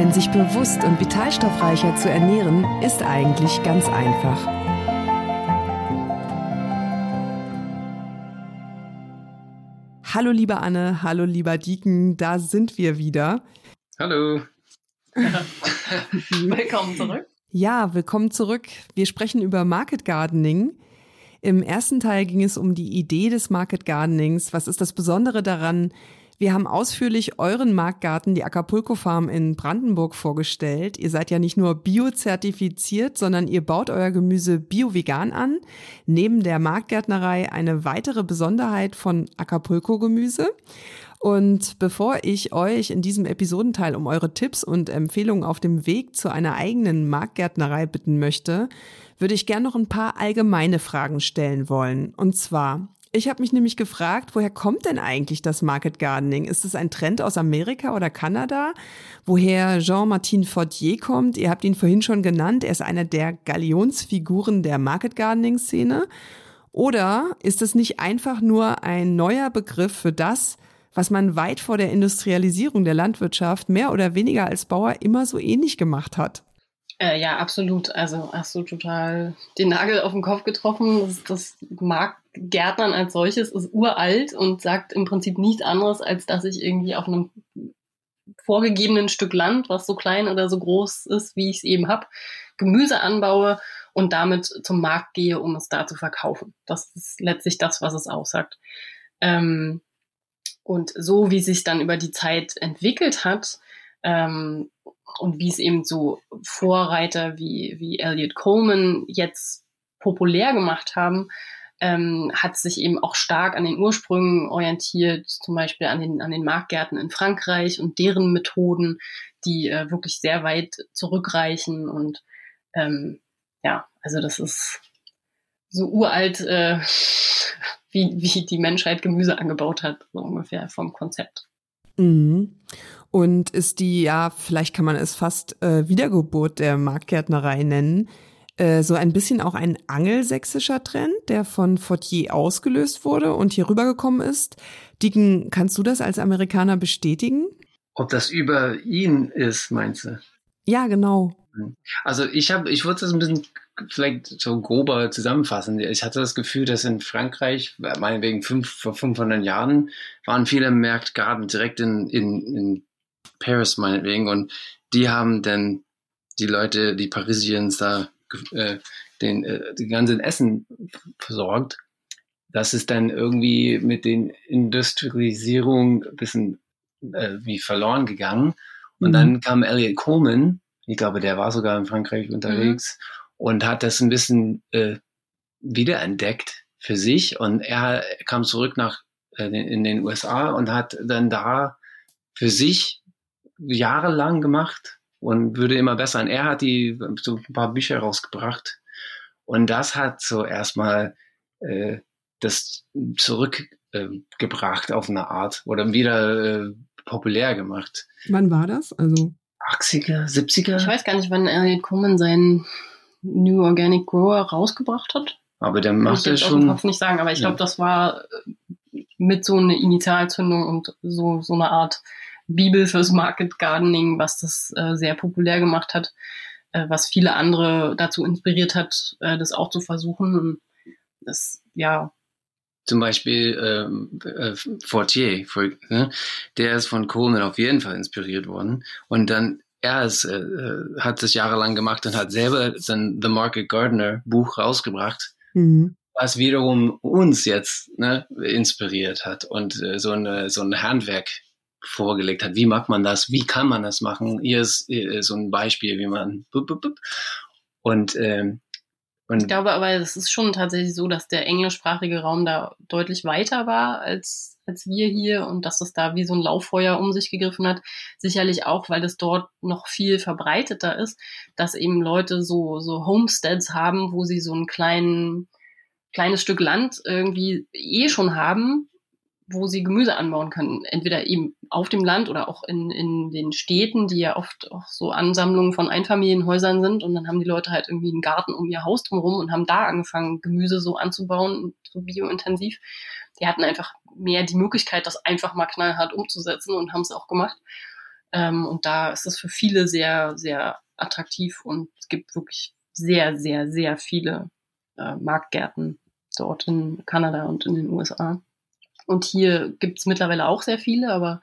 Denn sich bewusst und vitalstoffreicher zu ernähren, ist eigentlich ganz einfach. Hallo lieber Anne, hallo lieber Dieken, da sind wir wieder. Hallo. willkommen zurück. Ja, willkommen zurück. Wir sprechen über Market Gardening. Im ersten Teil ging es um die Idee des Market Gardenings. Was ist das Besondere daran? Wir haben ausführlich euren Marktgarten, die Acapulco Farm in Brandenburg vorgestellt. Ihr seid ja nicht nur biozertifiziert, sondern ihr baut euer Gemüse bio-vegan an. Neben der Marktgärtnerei eine weitere Besonderheit von Acapulco Gemüse. Und bevor ich euch in diesem Episodenteil um eure Tipps und Empfehlungen auf dem Weg zu einer eigenen Marktgärtnerei bitten möchte, würde ich gern noch ein paar allgemeine Fragen stellen wollen. Und zwar, ich habe mich nämlich gefragt, woher kommt denn eigentlich das Market Gardening? Ist es ein Trend aus Amerika oder Kanada? Woher Jean-Martin Fortier kommt? Ihr habt ihn vorhin schon genannt. Er ist einer der Galionsfiguren der Market Gardening Szene. Oder ist es nicht einfach nur ein neuer Begriff für das, was man weit vor der Industrialisierung der Landwirtschaft mehr oder weniger als Bauer immer so ähnlich gemacht hat? Äh, ja, absolut. Also hast du total den Nagel auf den Kopf getroffen. Das, das Marktgärtnern als solches ist uralt und sagt im Prinzip nichts anderes, als dass ich irgendwie auf einem vorgegebenen Stück Land, was so klein oder so groß ist, wie ich es eben habe, Gemüse anbaue und damit zum Markt gehe, um es da zu verkaufen. Das ist letztlich das, was es aussagt. Ähm, und so wie sich dann über die Zeit entwickelt hat, ähm, und wie es eben so Vorreiter wie, wie Elliot Coleman jetzt populär gemacht haben, ähm, hat sich eben auch stark an den Ursprüngen orientiert, zum Beispiel an den, an den Marktgärten in Frankreich und deren Methoden, die äh, wirklich sehr weit zurückreichen. Und ähm, ja, also das ist so uralt, äh, wie, wie die Menschheit Gemüse angebaut hat, so ungefähr vom Konzept. Mhm. Und ist die, ja, vielleicht kann man es fast äh, Wiedergeburt der Marktgärtnerei nennen, äh, so ein bisschen auch ein angelsächsischer Trend, der von Fortier ausgelöst wurde und hier rübergekommen ist. Dicken, kannst du das als Amerikaner bestätigen? Ob das über ihn ist, meinst du? Ja, genau. Also ich habe, ich würde das ein bisschen vielleicht so grober zusammenfassen. Ich hatte das Gefühl, dass in Frankreich, meinetwegen fünf, vor 500 Jahren, waren viele Märkte direkt in, in, in Paris meinetwegen und die haben dann die Leute, die Parisiens da äh, den, äh, den ganzen Essen versorgt. Das ist dann irgendwie mit den Industrialisierung ein bisschen äh, wie verloren gegangen. Und mhm. dann kam Elliot Coleman, ich glaube, der war sogar in Frankreich unterwegs mhm. und hat das ein bisschen äh, wiederentdeckt für sich. Und er kam zurück nach äh, in den USA und hat dann da für sich jahrelang gemacht und würde immer besser. Und er hat die so ein paar Bücher rausgebracht. Und das hat so erstmal äh, das zurückgebracht äh, auf eine Art oder wieder äh, populär gemacht. Wann war das? Also 80er, 70er? Ich weiß gar nicht, wann Elliot Coleman seinen New Organic Grower rausgebracht hat. Aber der macht ja schon. Kopf nicht sagen, aber ich ja. glaube, das war äh, mit so einer Initialzündung und so, so eine Art Bibel fürs Market Gardening, was das äh, sehr populär gemacht hat, äh, was viele andere dazu inspiriert hat, äh, das auch zu versuchen. Und das, ja. Zum Beispiel ähm, äh, Fortier, for, ne? der ist von Coleman auf jeden Fall inspiriert worden. Und dann er ist, äh, äh hat es jahrelang gemacht und hat selber dann The Market Gardener Buch rausgebracht, mhm. was wiederum uns jetzt ne, inspiriert hat und äh, so, eine, so ein Handwerk vorgelegt hat. Wie macht man das? Wie kann man das machen? Hier ist, hier ist so ein Beispiel, wie man und ähm, und ich glaube aber, es ist schon tatsächlich so, dass der englischsprachige Raum da deutlich weiter war als, als wir hier und dass es da wie so ein Lauffeuer um sich gegriffen hat. Sicherlich auch, weil das dort noch viel verbreiteter ist, dass eben Leute so, so Homesteads haben, wo sie so ein kleinen, kleines Stück Land irgendwie eh schon haben, wo sie Gemüse anbauen können. Entweder eben auf dem Land oder auch in, in den Städten, die ja oft auch so Ansammlungen von Einfamilienhäusern sind. Und dann haben die Leute halt irgendwie einen Garten um ihr Haus drumherum und haben da angefangen, Gemüse so anzubauen, so biointensiv. Die hatten einfach mehr die Möglichkeit, das einfach mal knallhart umzusetzen und haben es auch gemacht. Ähm, und da ist es für viele sehr, sehr attraktiv und es gibt wirklich sehr, sehr, sehr viele äh, Marktgärten dort in Kanada und in den USA. Und hier gibt es mittlerweile auch sehr viele, aber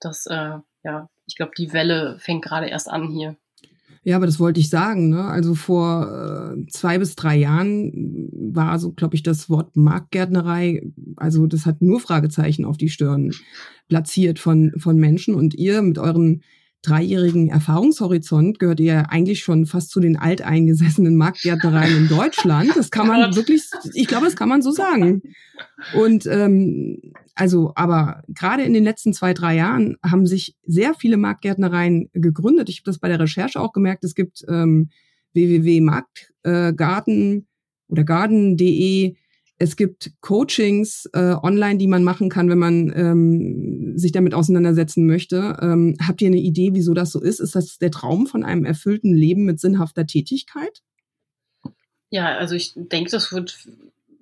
das, äh, ja, ich glaube, die Welle fängt gerade erst an hier. Ja, aber das wollte ich sagen. Ne? Also vor äh, zwei bis drei Jahren war so, glaube ich, das Wort Marktgärtnerei, also das hat nur Fragezeichen auf die Stirn platziert von, von Menschen. Und ihr mit euren dreijährigen Erfahrungshorizont gehört ihr eigentlich schon fast zu den alteingesessenen Marktgärtnereien in Deutschland. Das kann man wirklich, ich glaube, das kann man so sagen. Und ähm, also, aber gerade in den letzten zwei, drei Jahren haben sich sehr viele Marktgärtnereien gegründet. Ich habe das bei der Recherche auch gemerkt. Es gibt ähm, www.marktgarten oder garden.de es gibt Coachings äh, online, die man machen kann, wenn man ähm, sich damit auseinandersetzen möchte. Ähm, habt ihr eine Idee, wieso das so ist? Ist das der Traum von einem erfüllten Leben mit sinnhafter Tätigkeit? Ja, also ich denke, das wird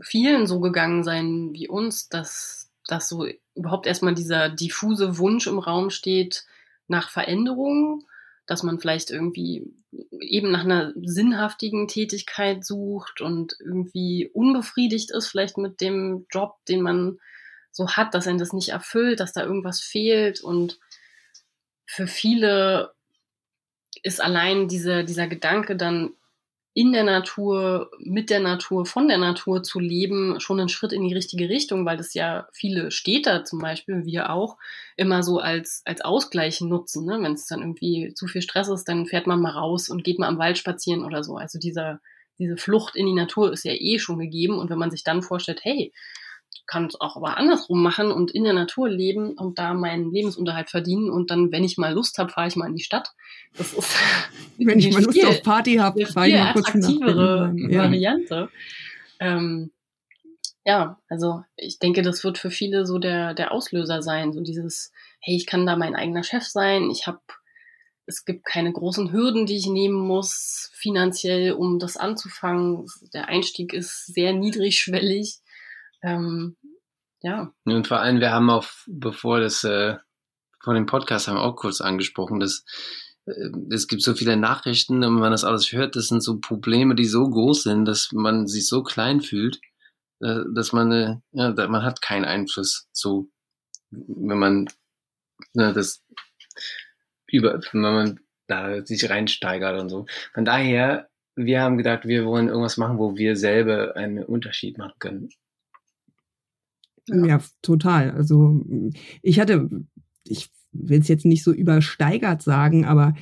vielen so gegangen sein wie uns, dass, dass so überhaupt erstmal dieser diffuse Wunsch im Raum steht nach Veränderung dass man vielleicht irgendwie eben nach einer sinnhaftigen Tätigkeit sucht und irgendwie unbefriedigt ist, vielleicht mit dem Job, den man so hat, dass einen das nicht erfüllt, dass da irgendwas fehlt. Und für viele ist allein dieser, dieser Gedanke dann in der Natur, mit der Natur, von der Natur zu leben, schon ein Schritt in die richtige Richtung, weil das ja viele Städter zum Beispiel, wir auch, immer so als, als Ausgleich nutzen. Ne? Wenn es dann irgendwie zu viel Stress ist, dann fährt man mal raus und geht mal am Wald spazieren oder so. Also dieser, diese Flucht in die Natur ist ja eh schon gegeben. Und wenn man sich dann vorstellt, hey, kann es auch aber andersrum machen und in der Natur leben und da meinen Lebensunterhalt verdienen und dann, wenn ich mal Lust habe, fahre ich mal in die Stadt. Das ist wenn ich mal Lust viel, auf Party habe, fahre ich mal kurz attraktivere ja. Variante. Ähm, ja, also ich denke, das wird für viele so der der Auslöser sein, so dieses, hey, ich kann da mein eigener Chef sein, ich habe es gibt keine großen Hürden, die ich nehmen muss, finanziell, um das anzufangen. Der Einstieg ist sehr niedrigschwellig. Ähm, ja. Und vor allem, wir haben auch, bevor das äh, vor dem Podcast haben wir auch kurz angesprochen, dass äh, es gibt so viele Nachrichten und wenn man das alles hört, das sind so Probleme, die so groß sind, dass man sich so klein fühlt, äh, dass man, äh, ja, man hat keinen Einfluss, so, wenn man ne, das über, wenn man da sich reinsteigert und so. Von daher, wir haben gedacht, wir wollen irgendwas machen, wo wir selber einen Unterschied machen können. Ja. ja, total. Also ich hatte, ich will es jetzt nicht so übersteigert sagen, aber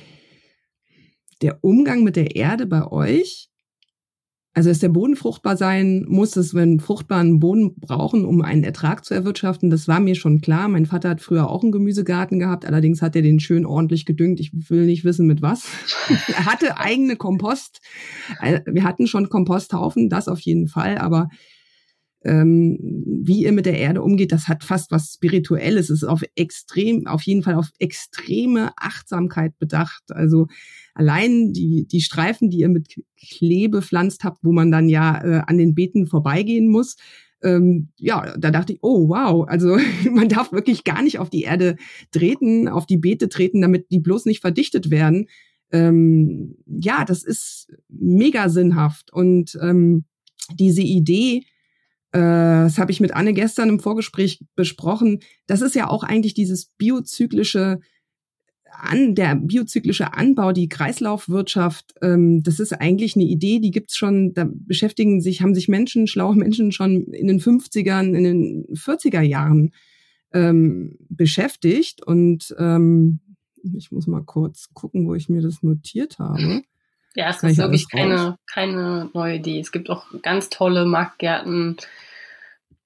der Umgang mit der Erde bei euch, also dass der Boden fruchtbar sein muss, dass wir einen fruchtbaren Boden brauchen, um einen Ertrag zu erwirtschaften, das war mir schon klar. Mein Vater hat früher auch einen Gemüsegarten gehabt, allerdings hat er den schön ordentlich gedüngt. Ich will nicht wissen mit was. er hatte eigene Kompost. Äh, wir hatten schon Komposthaufen, das auf jeden Fall, aber ähm, wie ihr mit der Erde umgeht, das hat fast was Spirituelles. Es ist auf extrem, auf jeden Fall auf extreme Achtsamkeit bedacht. Also allein die, die Streifen, die ihr mit Klee bepflanzt habt, wo man dann ja äh, an den Beeten vorbeigehen muss, ähm, ja, da dachte ich, oh wow, also man darf wirklich gar nicht auf die Erde treten, auf die Beete treten, damit die bloß nicht verdichtet werden. Ähm, ja, das ist mega sinnhaft. Und ähm, diese Idee, das habe ich mit Anne gestern im Vorgespräch besprochen, das ist ja auch eigentlich dieses biozyklische an, der biozyklische Anbau, die Kreislaufwirtschaft, ähm, das ist eigentlich eine Idee, die gibt's schon, da beschäftigen sich, haben sich Menschen, schlaue Menschen schon in den 50ern, in den 40er Jahren ähm, beschäftigt. Und ähm, ich muss mal kurz gucken, wo ich mir das notiert habe. Ja, es ist wirklich keine, keine neue Idee. Es gibt auch ganz tolle Marktgärten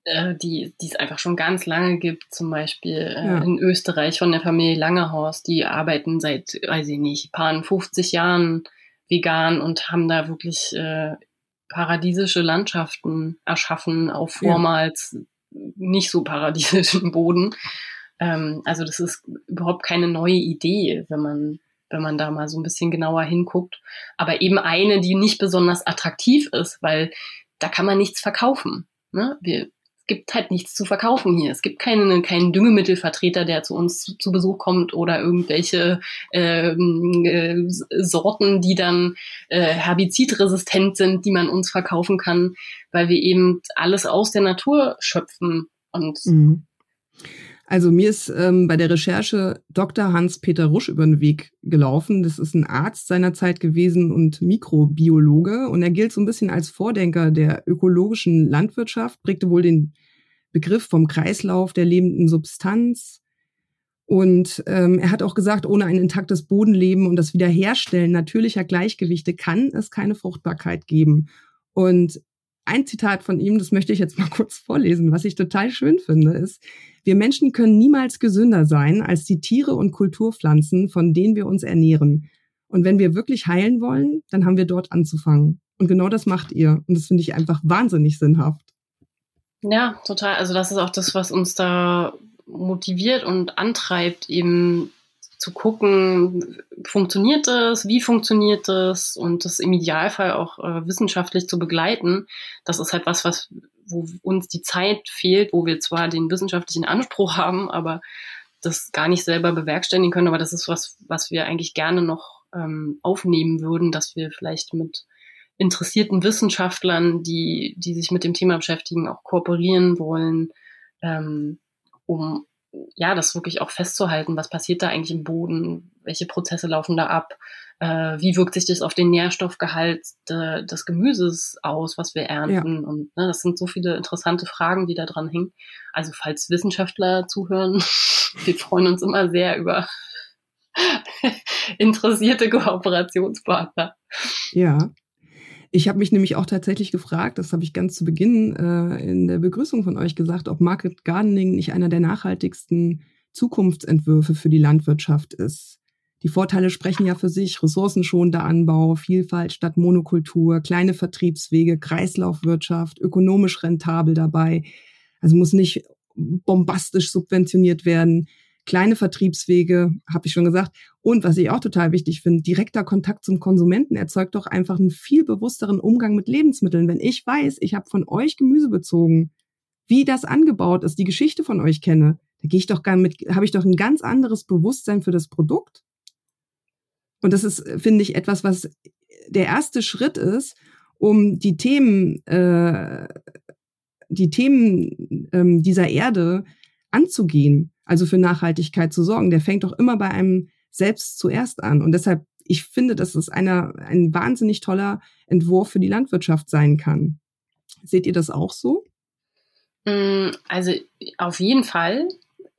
äh, die, die es einfach schon ganz lange gibt, zum Beispiel äh, ja. in Österreich von der Familie Langehaus, die arbeiten seit, weiß ich nicht, paar 50 Jahren vegan und haben da wirklich äh, paradiesische Landschaften erschaffen auf vormals ja. nicht so paradiesischen Boden. Ähm, also das ist überhaupt keine neue Idee, wenn man wenn man da mal so ein bisschen genauer hinguckt. Aber eben eine, die nicht besonders attraktiv ist, weil da kann man nichts verkaufen. Ne? Wir, gibt halt nichts zu verkaufen hier. Es gibt keinen, keinen Düngemittelvertreter, der zu uns zu, zu Besuch kommt oder irgendwelche ähm, äh, Sorten, die dann äh, herbizidresistent sind, die man uns verkaufen kann, weil wir eben alles aus der Natur schöpfen. Und mhm. Also mir ist ähm, bei der Recherche Dr. Hans-Peter Rusch über den Weg gelaufen. Das ist ein Arzt seiner Zeit gewesen und Mikrobiologe. Und er gilt so ein bisschen als Vordenker der ökologischen Landwirtschaft, prägte wohl den Begriff vom Kreislauf der lebenden Substanz. Und ähm, er hat auch gesagt, ohne ein intaktes Bodenleben und das Wiederherstellen natürlicher Gleichgewichte kann es keine Fruchtbarkeit geben. Und ein Zitat von ihm, das möchte ich jetzt mal kurz vorlesen, was ich total schön finde, ist, wir Menschen können niemals gesünder sein als die Tiere und Kulturpflanzen, von denen wir uns ernähren. Und wenn wir wirklich heilen wollen, dann haben wir dort anzufangen. Und genau das macht ihr. Und das finde ich einfach wahnsinnig sinnhaft. Ja, total. Also das ist auch das, was uns da motiviert und antreibt, eben zu gucken, funktioniert das, wie funktioniert das und das im Idealfall auch äh, wissenschaftlich zu begleiten. Das ist halt was, was, wo uns die Zeit fehlt, wo wir zwar den wissenschaftlichen Anspruch haben, aber das gar nicht selber bewerkstelligen können. Aber das ist was, was wir eigentlich gerne noch ähm, aufnehmen würden, dass wir vielleicht mit interessierten Wissenschaftlern, die, die sich mit dem Thema beschäftigen, auch kooperieren wollen, ähm, um ja, das wirklich auch festzuhalten, was passiert da eigentlich im Boden, welche Prozesse laufen da ab, äh, wie wirkt sich das auf den Nährstoffgehalt de, des Gemüses aus, was wir ernten. Ja. Und ne, das sind so viele interessante Fragen, die da dran hängen. Also falls Wissenschaftler zuhören, wir freuen uns immer sehr über interessierte Kooperationspartner. Ja, ich habe mich nämlich auch tatsächlich gefragt, das habe ich ganz zu Beginn äh, in der Begrüßung von euch gesagt, ob Market Gardening nicht einer der nachhaltigsten Zukunftsentwürfe für die Landwirtschaft ist. Die Vorteile sprechen ja für sich. Ressourcenschonender Anbau, Vielfalt statt Monokultur, kleine Vertriebswege, Kreislaufwirtschaft, ökonomisch rentabel dabei. Also muss nicht bombastisch subventioniert werden kleine Vertriebswege, habe ich schon gesagt. Und was ich auch total wichtig finde, direkter Kontakt zum Konsumenten erzeugt doch einfach einen viel bewussteren Umgang mit Lebensmitteln. Wenn ich weiß, ich habe von euch Gemüse bezogen, wie das angebaut ist, die Geschichte von euch kenne, da gehe ich doch gar mit, habe ich doch ein ganz anderes Bewusstsein für das Produkt. Und das ist, finde ich, etwas, was der erste Schritt ist, um die Themen, äh, die Themen ähm, dieser Erde anzugehen also für Nachhaltigkeit zu sorgen, der fängt doch immer bei einem selbst zuerst an. Und deshalb, ich finde, dass es einer, ein wahnsinnig toller Entwurf für die Landwirtschaft sein kann. Seht ihr das auch so? Mm, also auf jeden Fall.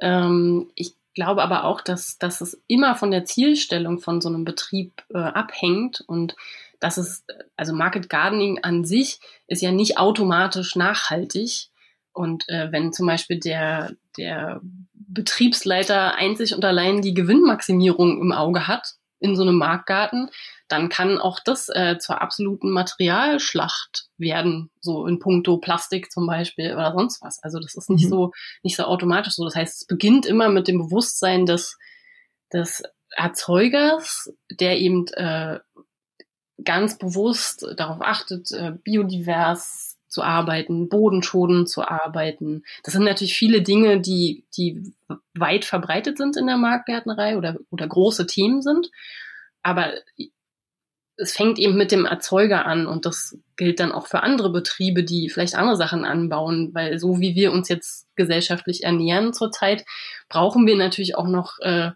Ähm, ich glaube aber auch, dass, dass es immer von der Zielstellung von so einem Betrieb äh, abhängt und dass es, also Market Gardening an sich ist ja nicht automatisch nachhaltig. Und äh, wenn zum Beispiel der, der Betriebsleiter einzig und allein die Gewinnmaximierung im Auge hat in so einem Marktgarten, dann kann auch das äh, zur absoluten Materialschlacht werden, so in puncto Plastik zum Beispiel oder sonst was. Also das ist nicht mhm. so nicht so automatisch so. Das heißt, es beginnt immer mit dem Bewusstsein des des Erzeugers, der eben äh, ganz bewusst darauf achtet, äh, biodivers zu arbeiten, bodenschonend zu arbeiten. Das sind natürlich viele Dinge, die, die weit verbreitet sind in der Marktgärtnerei oder, oder große Themen sind. Aber es fängt eben mit dem Erzeuger an und das gilt dann auch für andere Betriebe, die vielleicht andere Sachen anbauen, weil so wie wir uns jetzt gesellschaftlich ernähren zurzeit, brauchen wir natürlich auch noch äh,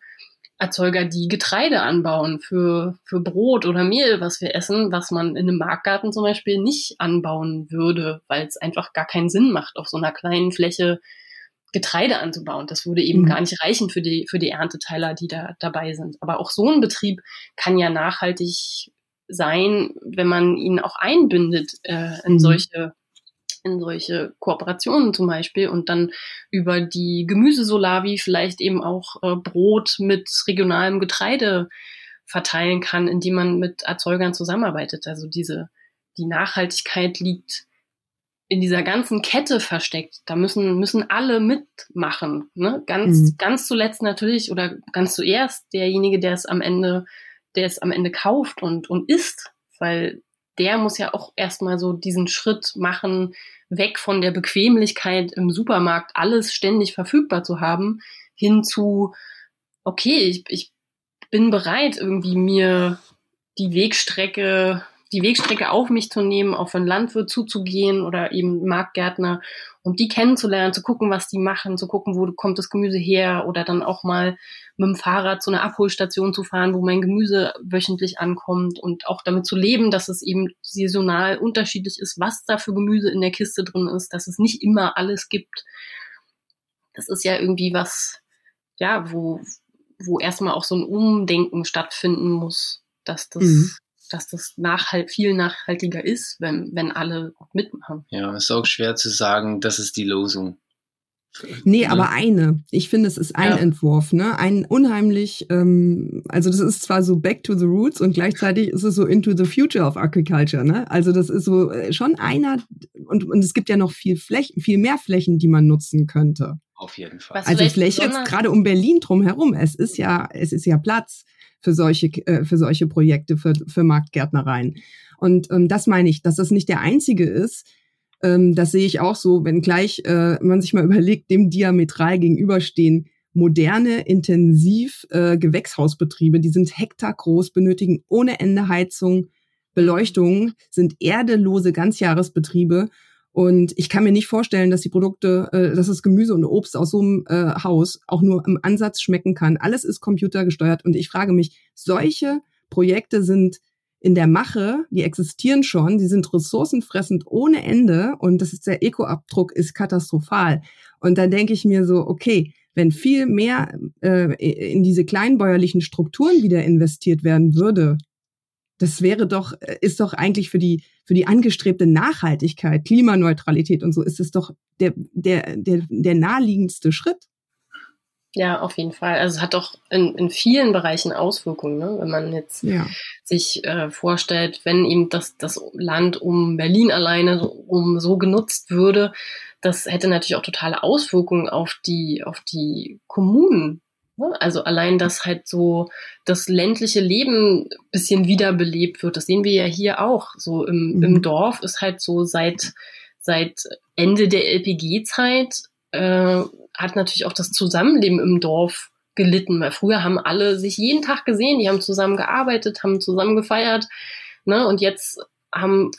Erzeuger, die Getreide anbauen für, für Brot oder Mehl, was wir essen, was man in einem Marktgarten zum Beispiel nicht anbauen würde, weil es einfach gar keinen Sinn macht, auf so einer kleinen Fläche Getreide anzubauen. Das würde eben mhm. gar nicht reichen für die, für die Ernteteiler, die da dabei sind. Aber auch so ein Betrieb kann ja nachhaltig sein, wenn man ihn auch einbindet äh, in mhm. solche in solche Kooperationen zum Beispiel und dann über die Gemüsesolavi vielleicht eben auch äh, Brot mit regionalem Getreide verteilen kann, indem man mit Erzeugern zusammenarbeitet. Also diese, die Nachhaltigkeit liegt in dieser ganzen Kette versteckt. Da müssen, müssen alle mitmachen. Ne? Ganz, mhm. ganz zuletzt natürlich oder ganz zuerst derjenige, der es am Ende, der es am Ende kauft und, und isst, weil der muss ja auch erstmal so diesen Schritt machen, weg von der Bequemlichkeit im Supermarkt alles ständig verfügbar zu haben, hin zu, okay, ich, ich bin bereit, irgendwie mir die Wegstrecke die Wegstrecke auf mich zu nehmen, auf einen Landwirt zuzugehen oder eben Marktgärtner und die kennenzulernen, zu gucken, was die machen, zu gucken, wo kommt das Gemüse her oder dann auch mal mit dem Fahrrad zu einer Abholstation zu fahren, wo mein Gemüse wöchentlich ankommt und auch damit zu leben, dass es eben saisonal unterschiedlich ist, was da für Gemüse in der Kiste drin ist, dass es nicht immer alles gibt. Das ist ja irgendwie was, ja, wo, wo erstmal auch so ein Umdenken stattfinden muss, dass das mhm dass das nachhalt, viel nachhaltiger ist, wenn, wenn alle mitmachen. Ja, ist auch schwer zu sagen, das ist die Losung. Nee, aber eine. Ich finde, es ist ein ja. Entwurf, ne? Ein unheimlich, ähm, also das ist zwar so back to the roots und gleichzeitig ist es so into the future of agriculture, ne? Also das ist so äh, schon einer und, und es gibt ja noch viel Flächen, viel mehr Flächen, die man nutzen könnte. Auf jeden Fall. Was also Fläche jetzt gerade um Berlin drumherum. Es ist ja, es ist ja Platz für solche, äh, für solche Projekte, für, für Marktgärtnereien. Und ähm, das meine ich, dass das nicht der einzige ist. Ähm, das sehe ich auch so, wenn gleich äh, man sich mal überlegt, dem diametral gegenüberstehen moderne, intensiv äh, Gewächshausbetriebe, die sind hektargroß, benötigen ohne Ende Heizung, Beleuchtung, sind erdelose Ganzjahresbetriebe und ich kann mir nicht vorstellen, dass die Produkte, äh, dass das Gemüse und Obst aus so einem äh, Haus auch nur im Ansatz schmecken kann. Alles ist computergesteuert und ich frage mich, solche Projekte sind in der Mache, die existieren schon, die sind ressourcenfressend ohne Ende und das ist der Ekoabdruck ist katastrophal. Und dann denke ich mir so, okay, wenn viel mehr äh, in diese kleinbäuerlichen Strukturen wieder investiert werden würde, das wäre doch, äh, ist doch eigentlich für die, für die angestrebte Nachhaltigkeit, Klimaneutralität und so, ist es doch der, der, der, der naheliegendste Schritt. Ja, auf jeden Fall. Also es hat doch in, in vielen Bereichen Auswirkungen, ne? wenn man jetzt ja. sich äh, vorstellt, wenn eben das, das Land um Berlin alleine um so genutzt würde, das hätte natürlich auch totale Auswirkungen auf die, auf die Kommunen, Ne? Also allein, dass halt so das ländliche Leben bisschen wiederbelebt wird, das sehen wir ja hier auch. So im, mhm. im Dorf ist halt so seit, seit Ende der LPG-Zeit äh, hat natürlich auch das Zusammenleben im Dorf gelitten, weil früher haben alle sich jeden Tag gesehen, die haben zusammen gearbeitet, haben zusammen gefeiert, ne? Und jetzt haben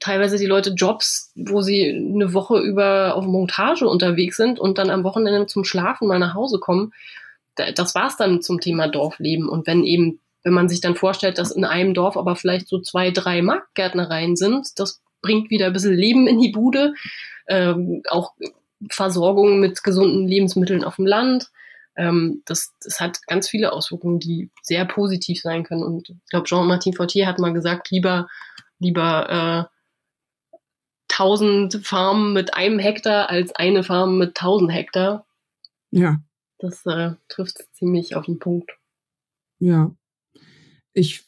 teilweise die Leute Jobs, wo sie eine Woche über auf Montage unterwegs sind und dann am Wochenende zum Schlafen mal nach Hause kommen das war's dann zum Thema Dorfleben. Und wenn eben, wenn man sich dann vorstellt, dass in einem Dorf aber vielleicht so zwei, drei Marktgärtnereien sind, das bringt wieder ein bisschen Leben in die Bude, ähm, auch Versorgung mit gesunden Lebensmitteln auf dem Land. Ähm, das, das hat ganz viele Auswirkungen, die sehr positiv sein können. Und ich glaube, Jean-Martin Fortier hat mal gesagt, lieber, lieber äh, 1000 Farmen mit einem Hektar als eine Farm mit 1000 Hektar. Ja. Das äh, trifft ziemlich auf den Punkt. Ja. Ich,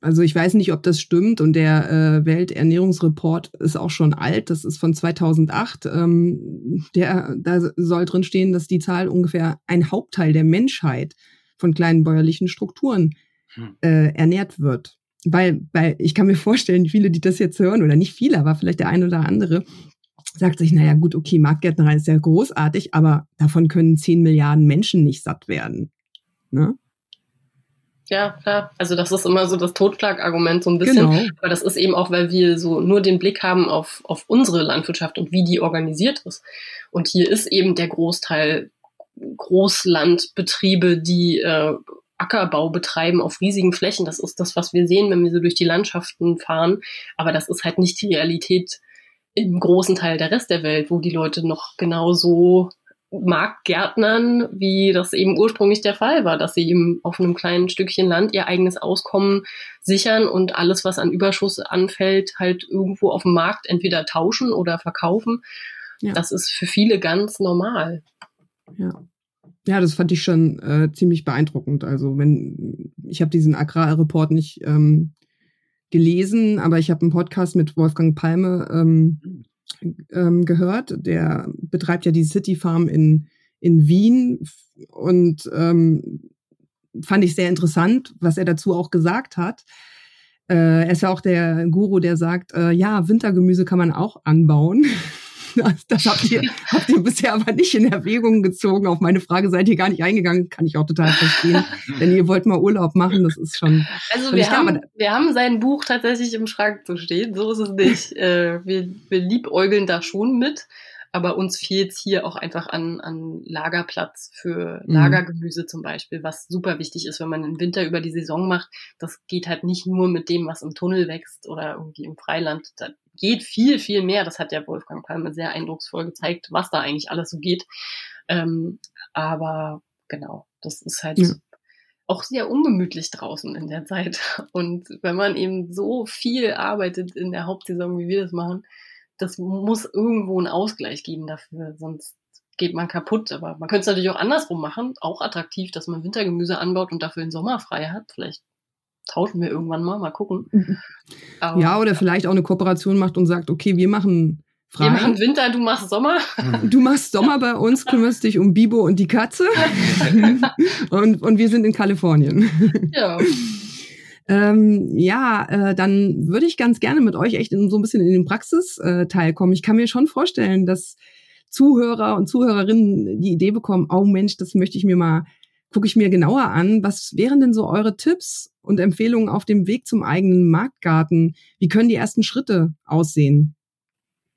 also ich weiß nicht, ob das stimmt und der äh, Welternährungsreport ist auch schon alt. Das ist von 2008. Ähm, der, da soll drin stehen, dass die Zahl ungefähr ein Hauptteil der Menschheit von kleinen bäuerlichen Strukturen hm. äh, ernährt wird. Weil, weil ich kann mir vorstellen, viele, die das jetzt hören, oder nicht viele, aber vielleicht der eine oder andere, sagt sich, naja gut, okay, Marktgärtnerei ist ja großartig, aber davon können 10 Milliarden Menschen nicht satt werden. Ne? Ja, klar. Also das ist immer so das Totschlagargument so ein bisschen. Genau. Aber das ist eben auch, weil wir so nur den Blick haben auf, auf unsere Landwirtschaft und wie die organisiert ist. Und hier ist eben der Großteil Großlandbetriebe, die äh, Ackerbau betreiben auf riesigen Flächen. Das ist das, was wir sehen, wenn wir so durch die Landschaften fahren. Aber das ist halt nicht die Realität im großen Teil der Rest der Welt, wo die Leute noch genauso Marktgärtnern, wie das eben ursprünglich der Fall war, dass sie eben auf einem kleinen Stückchen Land ihr eigenes Auskommen sichern und alles, was an Überschuss anfällt, halt irgendwo auf dem Markt entweder tauschen oder verkaufen. Ja. Das ist für viele ganz normal. Ja. Ja, das fand ich schon äh, ziemlich beeindruckend. Also wenn ich habe diesen Agrarreport nicht ähm, gelesen, aber ich habe einen Podcast mit Wolfgang Palme ähm, ähm, gehört. Der betreibt ja die City Farm in in Wien und ähm, fand ich sehr interessant, was er dazu auch gesagt hat. Äh, er ist ja auch der Guru, der sagt, äh, ja, Wintergemüse kann man auch anbauen. Das habt ihr, habt ihr bisher aber nicht in Erwägung gezogen. Auf meine Frage seid ihr gar nicht eingegangen. Kann ich auch total verstehen. Denn ihr wollt mal Urlaub machen, das ist schon. Also wir haben, wir haben sein Buch tatsächlich im Schrank zu stehen. So ist es nicht. Äh, wir, wir liebäugeln da schon mit. Aber uns fehlt hier auch einfach an, an Lagerplatz für mhm. Lagergemüse zum Beispiel, was super wichtig ist, wenn man im Winter über die Saison macht. Das geht halt nicht nur mit dem, was im Tunnel wächst oder irgendwie im Freiland. Da geht viel, viel mehr. Das hat der Wolfgang Palme sehr eindrucksvoll gezeigt, was da eigentlich alles so geht. Ähm, aber genau, das ist halt ja. auch sehr ungemütlich draußen in der Zeit. Und wenn man eben so viel arbeitet in der Hauptsaison, wie wir das machen, das muss irgendwo einen Ausgleich geben dafür, sonst geht man kaputt. Aber man könnte es natürlich auch andersrum machen, auch attraktiv, dass man Wintergemüse anbaut und dafür den Sommer frei hat. Vielleicht tauschen wir irgendwann mal, mal gucken. Mhm. Aber, ja, oder vielleicht auch eine Kooperation macht und sagt, okay, wir machen frei. Wir machen Winter, du machst Sommer. Du machst Sommer bei uns, kümmerst dich um Bibo und die Katze. und, und wir sind in Kalifornien. Ja. Ähm, ja, äh, dann würde ich ganz gerne mit euch echt in, so ein bisschen in den Praxisteil kommen. Ich kann mir schon vorstellen, dass Zuhörer und Zuhörerinnen die Idee bekommen, oh Mensch, das möchte ich mir mal, gucke ich mir genauer an. Was wären denn so eure Tipps und Empfehlungen auf dem Weg zum eigenen Marktgarten? Wie können die ersten Schritte aussehen?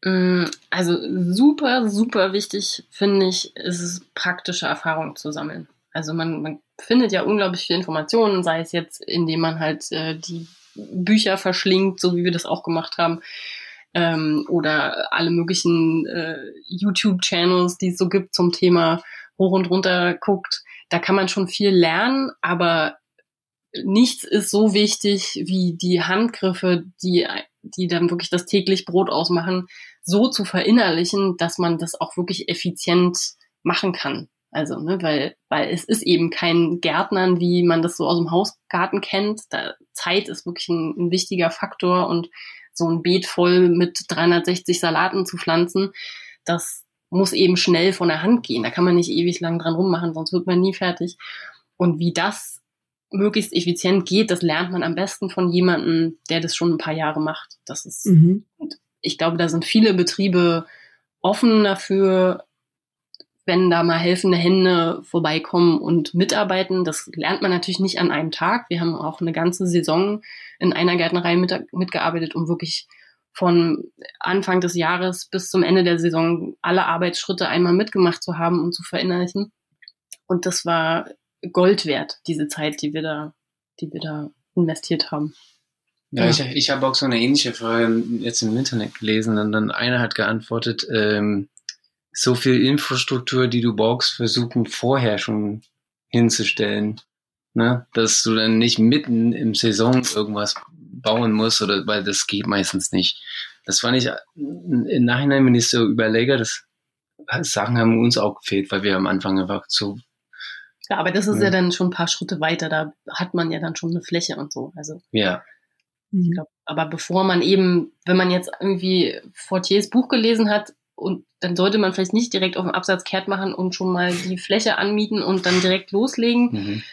Mm, also super, super wichtig finde ich, ist es praktische Erfahrung zu sammeln. Also man, man findet ja unglaublich viele Informationen, sei es jetzt, indem man halt äh, die Bücher verschlingt, so wie wir das auch gemacht haben, ähm, oder alle möglichen äh, YouTube-Channels, die es so gibt zum Thema hoch und runter guckt. Da kann man schon viel lernen, aber nichts ist so wichtig wie die Handgriffe, die, die dann wirklich das täglich Brot ausmachen, so zu verinnerlichen, dass man das auch wirklich effizient machen kann. Also, ne, weil, weil es ist eben kein Gärtnern, wie man das so aus dem Hausgarten kennt. Da, Zeit ist wirklich ein, ein wichtiger Faktor und so ein Beet voll mit 360 Salaten zu pflanzen, das muss eben schnell von der Hand gehen. Da kann man nicht ewig lang dran rummachen, sonst wird man nie fertig. Und wie das möglichst effizient geht, das lernt man am besten von jemandem, der das schon ein paar Jahre macht. Das ist, mhm. ich glaube, da sind viele Betriebe offen dafür, wenn da mal helfende Hände vorbeikommen und mitarbeiten. Das lernt man natürlich nicht an einem Tag. Wir haben auch eine ganze Saison in einer Gärtnerei mit, mitgearbeitet, um wirklich von Anfang des Jahres bis zum Ende der Saison alle Arbeitsschritte einmal mitgemacht zu haben und zu verinnerlichen. Und das war Gold wert, diese Zeit, die wir da, die wir da investiert haben. Ja, ja. ich, ich habe auch so eine ähnliche Frage jetzt im Internet gelesen und dann einer hat geantwortet, ähm, so viel Infrastruktur, die du brauchst, versuchen vorher schon hinzustellen. Ne? Dass du dann nicht mitten im Saison irgendwas bauen musst, oder weil das geht meistens nicht. Das fand ich im Nachhinein, wenn ich so überlege, das Sachen haben uns auch gefehlt, weil wir am Anfang einfach so. Ja, aber das ist ja, ja dann schon ein paar Schritte weiter, da hat man ja dann schon eine Fläche und so. Also. Ja. Ich glaub, aber bevor man eben, wenn man jetzt irgendwie Fortiers Buch gelesen hat, und dann sollte man vielleicht nicht direkt auf dem Absatz kehrt machen und schon mal die Fläche anmieten und dann direkt loslegen. Mhm.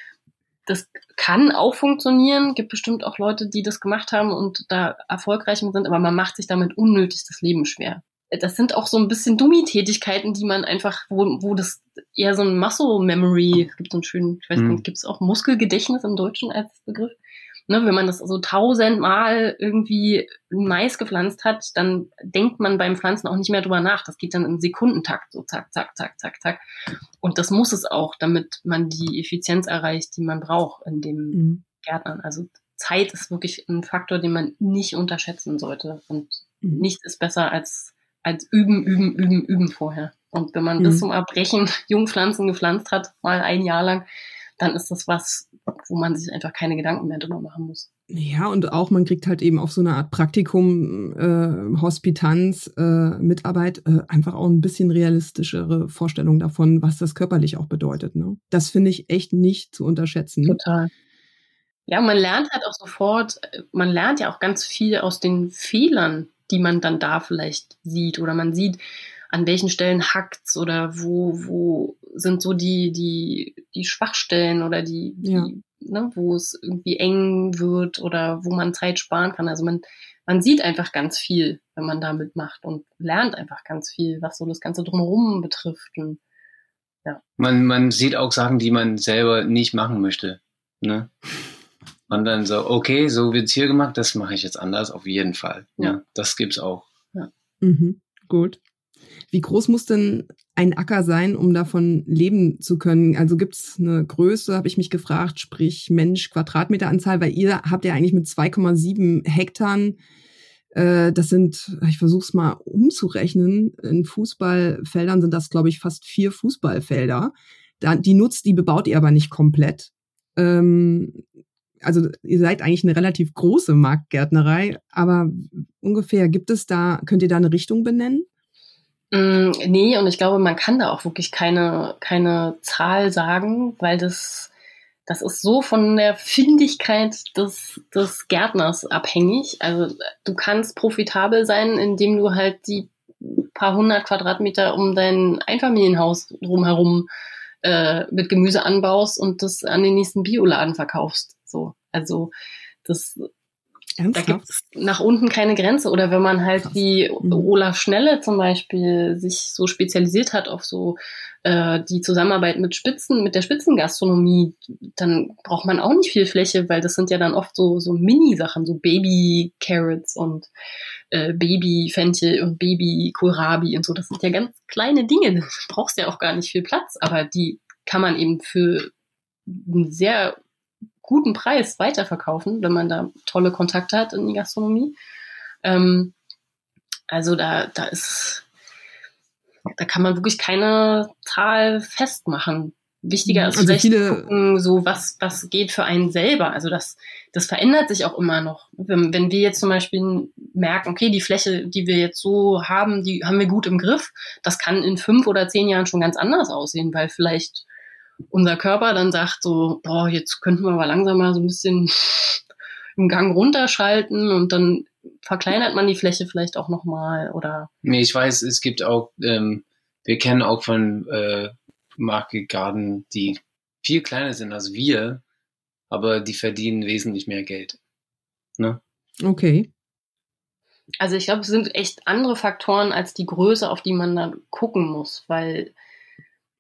Das kann auch funktionieren. Gibt bestimmt auch Leute, die das gemacht haben und da erfolgreich sind, aber man macht sich damit unnötig das Leben schwer. Das sind auch so ein bisschen Dummi-Tätigkeiten, die man einfach, wo, wo das eher so ein Muscle Memory, es gibt so einen schönen, ich weiß nicht, mhm. gibt es auch Muskelgedächtnis im Deutschen als Begriff? Ne, wenn man das so tausendmal irgendwie Mais gepflanzt hat, dann denkt man beim Pflanzen auch nicht mehr drüber nach. Das geht dann im Sekundentakt, so zack, zack, zack, zack, zack. Und das muss es auch, damit man die Effizienz erreicht, die man braucht in dem mhm. Gärtnern. Also Zeit ist wirklich ein Faktor, den man nicht unterschätzen sollte. Und mhm. nichts ist besser als, als üben, üben, üben, üben vorher. Und wenn man mhm. bis zum Erbrechen Jungpflanzen gepflanzt hat, mal ein Jahr lang, dann ist das was, wo man sich einfach keine Gedanken mehr drüber machen muss. Ja, und auch man kriegt halt eben auf so eine Art Praktikum, äh, Hospitanz, äh, Mitarbeit äh, einfach auch ein bisschen realistischere Vorstellung davon, was das körperlich auch bedeutet. Ne? Das finde ich echt nicht zu unterschätzen. Total. Ja, man lernt halt auch sofort, man lernt ja auch ganz viel aus den Fehlern, die man dann da vielleicht sieht. Oder man sieht, an welchen Stellen hackt's oder wo, wo sind so die, die, die Schwachstellen oder die, ja. die ne, wo es irgendwie eng wird oder wo man Zeit sparen kann. Also man, man sieht einfach ganz viel, wenn man da mitmacht und lernt einfach ganz viel, was so das Ganze drumherum betrifft. Und, ja. man, man sieht auch Sachen, die man selber nicht machen möchte. Ne? Und dann so, okay, so wird's hier gemacht, das mache ich jetzt anders, auf jeden Fall. Ja, ja das gibt's auch. Ja. Mhm, gut. Wie groß muss denn ein Acker sein, um davon leben zu können? Also gibt es eine Größe, habe ich mich gefragt, sprich Mensch, Quadratmeteranzahl, weil ihr habt ja eigentlich mit 2,7 Hektar, äh, das sind, ich versuche es mal umzurechnen, in Fußballfeldern sind das, glaube ich, fast vier Fußballfelder. Da, die nutzt, die bebaut ihr aber nicht komplett. Ähm, also ihr seid eigentlich eine relativ große Marktgärtnerei, aber ungefähr gibt es da, könnt ihr da eine Richtung benennen? Mm, nee, und ich glaube, man kann da auch wirklich keine, keine Zahl sagen, weil das, das ist so von der Findigkeit des, des Gärtners abhängig. Also du kannst profitabel sein, indem du halt die paar hundert Quadratmeter um dein Einfamilienhaus drumherum äh, mit Gemüse anbaust und das an den nächsten Bioladen verkaufst. So, also das Ernsthaft? Da gibt es nach unten keine Grenze. Oder wenn man halt Krass. wie mhm. Olaf Schnelle zum Beispiel sich so spezialisiert hat auf so äh, die Zusammenarbeit mit Spitzen, mit der Spitzengastronomie, dann braucht man auch nicht viel Fläche, weil das sind ja dann oft so, so Mini-Sachen, so Baby-Carrots und äh, Baby-Fenchel und Baby-Kohlrabi und so. Das sind ja ganz kleine Dinge. Du brauchst ja auch gar nicht viel Platz, aber die kann man eben für einen sehr guten Preis weiterverkaufen, wenn man da tolle Kontakte hat in die Gastronomie. Ähm, also da, da ist, da kann man wirklich keine Zahl festmachen. Wichtiger ist also vielleicht gucken, so was, was geht für einen selber. Also das, das verändert sich auch immer noch. Wenn, wenn wir jetzt zum Beispiel merken, okay, die Fläche, die wir jetzt so haben, die haben wir gut im Griff. Das kann in fünf oder zehn Jahren schon ganz anders aussehen, weil vielleicht unser Körper dann sagt so, boah, jetzt könnten wir aber langsam mal so ein bisschen im Gang runterschalten und dann verkleinert man die Fläche vielleicht auch nochmal oder. Nee, ich weiß, es gibt auch, ähm, wir kennen auch von äh, Market Garden, die viel kleiner sind als wir, aber die verdienen wesentlich mehr Geld. Ne? Okay. Also ich glaube, es sind echt andere Faktoren als die Größe, auf die man dann gucken muss, weil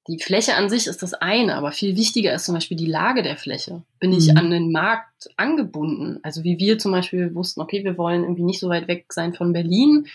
die Fläche an sich ist das eine, aber viel wichtiger ist zum Beispiel die Lage der Fläche. Bin ich mhm. an den Markt angebunden? Also wie wir zum Beispiel wussten, okay, wir wollen irgendwie nicht so weit weg sein von Berlin,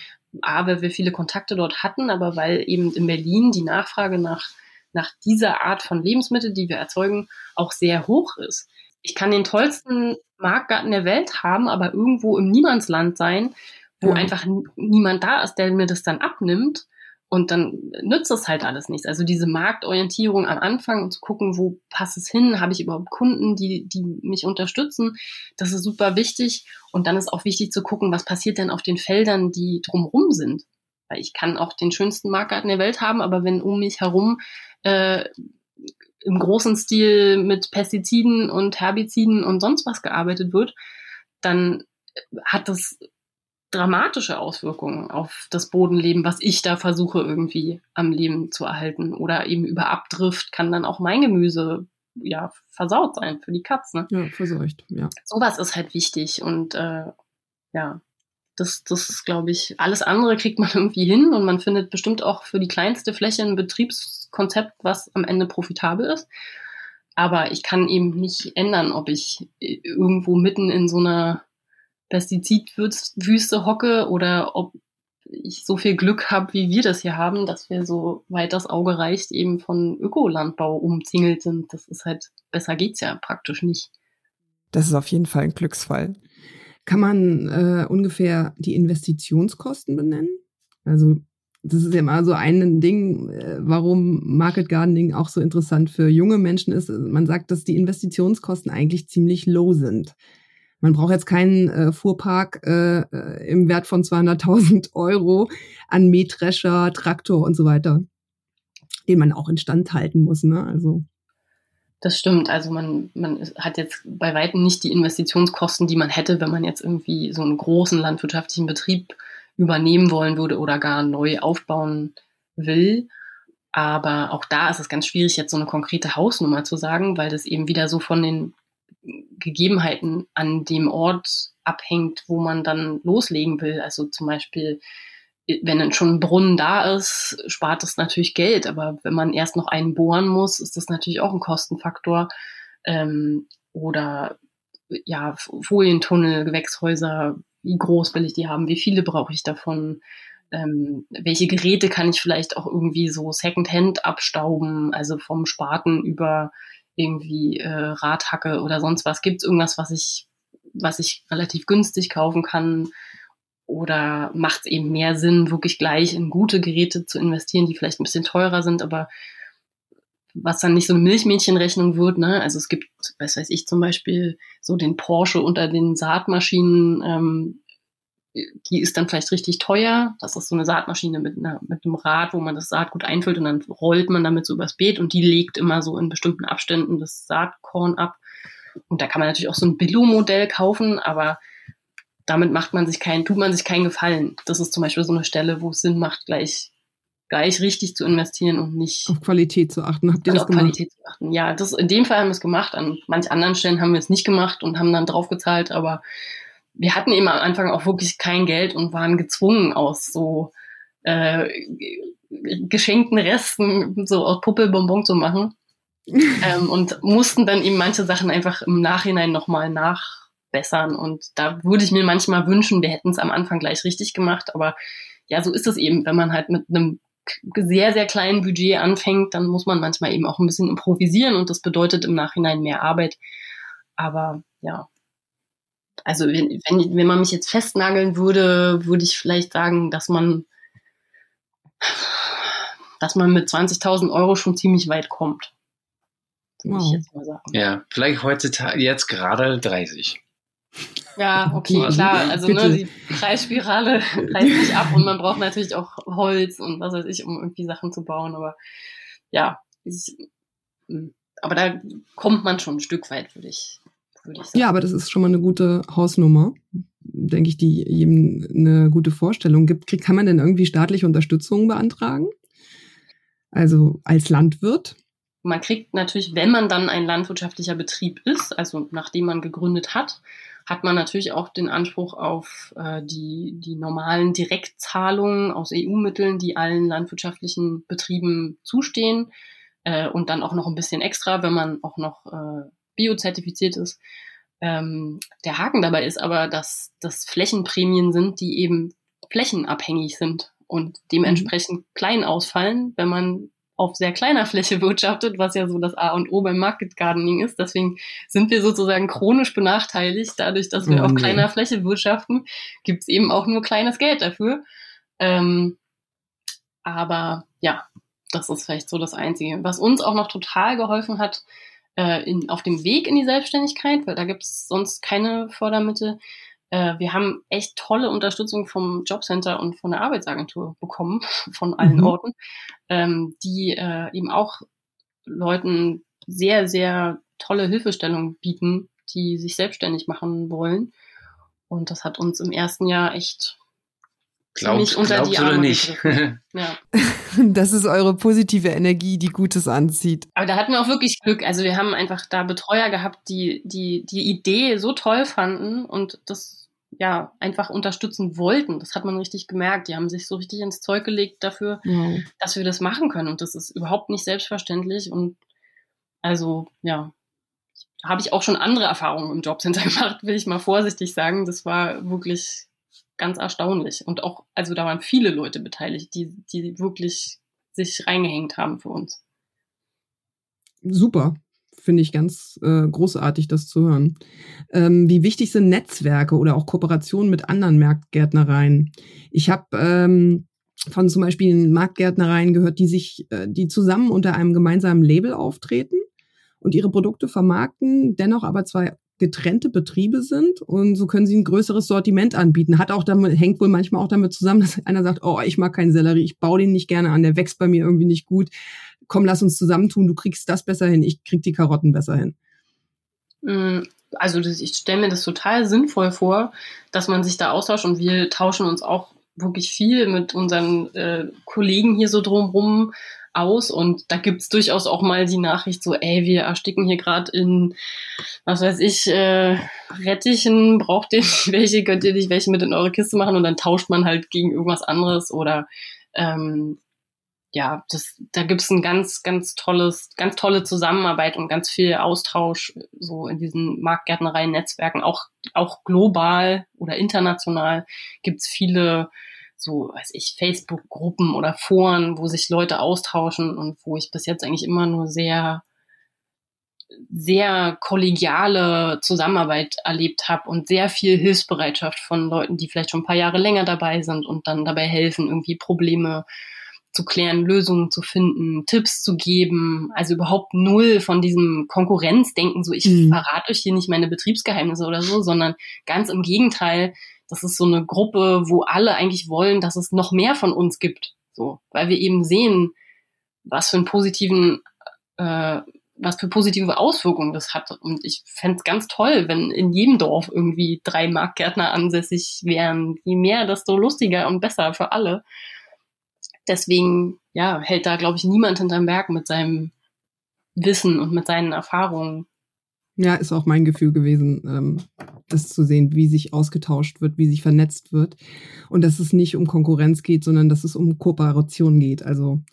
aber wir viele Kontakte dort hatten, aber weil eben in Berlin die Nachfrage nach, nach dieser Art von Lebensmittel, die wir erzeugen, auch sehr hoch ist. Ich kann den tollsten Marktgarten der Welt haben, aber irgendwo im Niemandsland sein, wo ja. einfach niemand da ist, der mir das dann abnimmt und dann nützt es halt alles nichts. Also diese Marktorientierung am Anfang und zu gucken, wo passt es hin, habe ich überhaupt Kunden, die, die mich unterstützen, das ist super wichtig. Und dann ist auch wichtig zu gucken, was passiert denn auf den Feldern, die drumrum sind. Weil ich kann auch den schönsten Marktgarten der Welt haben, aber wenn um mich herum äh, im großen Stil mit Pestiziden und Herbiziden und sonst was gearbeitet wird, dann hat das dramatische Auswirkungen auf das Bodenleben, was ich da versuche irgendwie am Leben zu erhalten. Oder eben über Abdrift kann dann auch mein Gemüse ja versaut sein für die Katzen. Ja, verseucht, ja. Sowas ist halt wichtig und äh, ja, das, das ist, glaube ich, alles andere kriegt man irgendwie hin und man findet bestimmt auch für die kleinste Fläche ein Betriebskonzept, was am Ende profitabel ist. Aber ich kann eben nicht ändern, ob ich irgendwo mitten in so einer Pestizidwüste hocke oder ob ich so viel Glück habe, wie wir das hier haben, dass wir so weit das Auge reicht, eben von Ökolandbau umzingelt sind. Das ist halt, besser geht's ja praktisch nicht. Das ist auf jeden Fall ein Glücksfall. Kann man äh, ungefähr die Investitionskosten benennen? Also das ist ja immer so ein Ding, äh, warum Market Gardening auch so interessant für junge Menschen ist. Man sagt, dass die Investitionskosten eigentlich ziemlich low sind. Man braucht jetzt keinen äh, Fuhrpark äh, äh im Wert von 200.000 Euro an Mähdrescher, Traktor und so weiter, den man auch instand halten muss. Ne? Also das stimmt. Also man, man hat jetzt bei weitem nicht die Investitionskosten, die man hätte, wenn man jetzt irgendwie so einen großen landwirtschaftlichen Betrieb übernehmen wollen würde oder gar neu aufbauen will. Aber auch da ist es ganz schwierig, jetzt so eine konkrete Hausnummer zu sagen, weil das eben wieder so von den Gegebenheiten an dem Ort abhängt, wo man dann loslegen will. Also zum Beispiel, wenn dann schon ein Brunnen da ist, spart das natürlich Geld. Aber wenn man erst noch einen bohren muss, ist das natürlich auch ein Kostenfaktor. Ähm, oder ja, Folientunnel, Gewächshäuser, wie groß will ich die haben, wie viele brauche ich davon, ähm, welche Geräte kann ich vielleicht auch irgendwie so Secondhand abstauben, also vom Spaten über irgendwie äh, Radhacke oder sonst was. Gibt es irgendwas, was ich, was ich relativ günstig kaufen kann? Oder macht es eben mehr Sinn, wirklich gleich in gute Geräte zu investieren, die vielleicht ein bisschen teurer sind, aber was dann nicht so eine Milchmädchenrechnung wird. Ne? Also es gibt, was weiß ich, zum Beispiel so den Porsche unter den Saatmaschinen, ähm, die ist dann vielleicht richtig teuer. Das ist so eine Saatmaschine mit, einer, mit einem Rad, wo man das Saatgut einfüllt und dann rollt man damit so übers Beet und die legt immer so in bestimmten Abständen das Saatkorn ab. Und da kann man natürlich auch so ein Billo-Modell kaufen, aber damit macht man sich keinen, tut man sich keinen Gefallen. Das ist zum Beispiel so eine Stelle, wo es Sinn macht, gleich gleich richtig zu investieren und nicht auf Qualität zu achten. Habt ihr das auf gemacht? Qualität zu achten. Ja, das in dem Fall haben wir es gemacht. An manch anderen Stellen haben wir es nicht gemacht und haben dann draufgezahlt. Aber wir hatten eben am Anfang auch wirklich kein Geld und waren gezwungen aus so äh, geschenkten Resten so aus Puppelbonbon zu machen. Ähm, und mussten dann eben manche Sachen einfach im Nachhinein nochmal nachbessern. Und da würde ich mir manchmal wünschen, wir hätten es am Anfang gleich richtig gemacht, aber ja, so ist es eben, wenn man halt mit einem sehr, sehr kleinen Budget anfängt, dann muss man manchmal eben auch ein bisschen improvisieren. Und das bedeutet im Nachhinein mehr Arbeit. Aber ja, also wenn, wenn, wenn man mich jetzt festnageln würde, würde ich vielleicht sagen, dass man, dass man mit 20.000 Euro schon ziemlich weit kommt. Wow. Ich jetzt mal sagen. Ja, vielleicht heutzutage jetzt gerade 30. Ja, okay, also, klar. Also ne, die Preisspirale reißt sich ab und man braucht natürlich auch Holz und was weiß ich, um irgendwie Sachen zu bauen. Aber ja, ich, aber da kommt man schon ein Stück weit, würde ich, würde ich sagen. Ja, aber das ist schon mal eine gute Hausnummer, denke ich, die jedem eine gute Vorstellung gibt. Kann man denn irgendwie staatliche Unterstützung beantragen? Also als Landwirt? Man kriegt natürlich, wenn man dann ein landwirtschaftlicher Betrieb ist, also nachdem man gegründet hat, hat man natürlich auch den Anspruch auf äh, die, die normalen Direktzahlungen aus EU-Mitteln, die allen landwirtschaftlichen Betrieben zustehen. Äh, und dann auch noch ein bisschen extra, wenn man auch noch äh, biozertifiziert ist. Ähm, der Haken dabei ist aber, dass das Flächenprämien sind, die eben flächenabhängig sind und dementsprechend mhm. klein ausfallen, wenn man auf sehr kleiner Fläche wirtschaftet, was ja so das A und O beim Market Gardening ist. Deswegen sind wir sozusagen chronisch benachteiligt. Dadurch, dass wir oh, auf kleiner Fläche wirtschaften, gibt es eben auch nur kleines Geld dafür. Ähm, aber ja, das ist vielleicht so das Einzige. Was uns auch noch total geholfen hat, äh, in, auf dem Weg in die Selbstständigkeit, weil da gibt es sonst keine Fördermittel, äh, wir haben echt tolle Unterstützung vom Jobcenter und von der Arbeitsagentur bekommen, von allen mhm. Orten, ähm, die äh, eben auch Leuten sehr, sehr tolle Hilfestellung bieten, die sich selbstständig machen wollen. Und das hat uns im ersten Jahr echt Die Arme oder nicht? ja. Das ist eure positive Energie, die Gutes anzieht. Aber da hatten wir auch wirklich Glück. Also wir haben einfach da Betreuer gehabt, die die, die Idee so toll fanden und das ja, einfach unterstützen wollten. Das hat man richtig gemerkt. Die haben sich so richtig ins Zeug gelegt dafür, wow. dass wir das machen können. Und das ist überhaupt nicht selbstverständlich. Und also, ja, habe ich auch schon andere Erfahrungen im Jobcenter gemacht, will ich mal vorsichtig sagen. Das war wirklich ganz erstaunlich. Und auch, also da waren viele Leute beteiligt, die, die wirklich sich reingehängt haben für uns. Super finde ich ganz äh, großartig, das zu hören. Ähm, wie wichtig sind Netzwerke oder auch Kooperationen mit anderen Marktgärtnereien? Ich habe ähm, von zum Beispiel Marktgärtnereien gehört, die sich, äh, die zusammen unter einem gemeinsamen Label auftreten und ihre Produkte vermarkten, dennoch aber zwei getrennte Betriebe sind und so können sie ein größeres Sortiment anbieten. Hat auch damit, hängt wohl manchmal auch damit zusammen, dass einer sagt, oh, ich mag keinen Sellerie, ich baue den nicht gerne an, der wächst bei mir irgendwie nicht gut. Komm, lass uns zusammentun, du kriegst das besser hin, ich krieg die Karotten besser hin. Mm, also ich stelle mir das total sinnvoll vor, dass man sich da austauscht und wir tauschen uns auch wirklich viel mit unseren äh, Kollegen hier so drumrum aus. Und da gibt's durchaus auch mal die Nachricht so, ey, wir ersticken hier gerade in, was weiß ich, äh, Rettichen, braucht ihr nicht welche, könnt ihr nicht welche mit in eure Kiste machen? Und dann tauscht man halt gegen irgendwas anderes oder ähm, ja, das, da gibt's ein ganz, ganz tolles, ganz tolle Zusammenarbeit und ganz viel Austausch so in diesen Marktgärtnereien-Netzwerken, auch, auch global oder international gibt's viele so, weiß ich, Facebook-Gruppen oder Foren, wo sich Leute austauschen und wo ich bis jetzt eigentlich immer nur sehr, sehr kollegiale Zusammenarbeit erlebt habe und sehr viel Hilfsbereitschaft von Leuten, die vielleicht schon ein paar Jahre länger dabei sind und dann dabei helfen, irgendwie Probleme zu klären, Lösungen zu finden, Tipps zu geben. Also überhaupt null von diesem Konkurrenzdenken, so ich mhm. verrate euch hier nicht meine Betriebsgeheimnisse oder so, sondern ganz im Gegenteil, das ist so eine Gruppe, wo alle eigentlich wollen, dass es noch mehr von uns gibt. So, weil wir eben sehen, was für einen positiven, äh, was für positive Auswirkungen das hat. Und ich fände es ganz toll, wenn in jedem Dorf irgendwie drei Marktgärtner ansässig wären. Je mehr, desto lustiger und besser für alle. Deswegen, ja, hält da, glaube ich, niemand hinterm Berg mit seinem Wissen und mit seinen Erfahrungen. Ja, ist auch mein Gefühl gewesen, ähm, das zu sehen, wie sich ausgetauscht wird, wie sich vernetzt wird und dass es nicht um Konkurrenz geht, sondern dass es um Kooperation geht. Also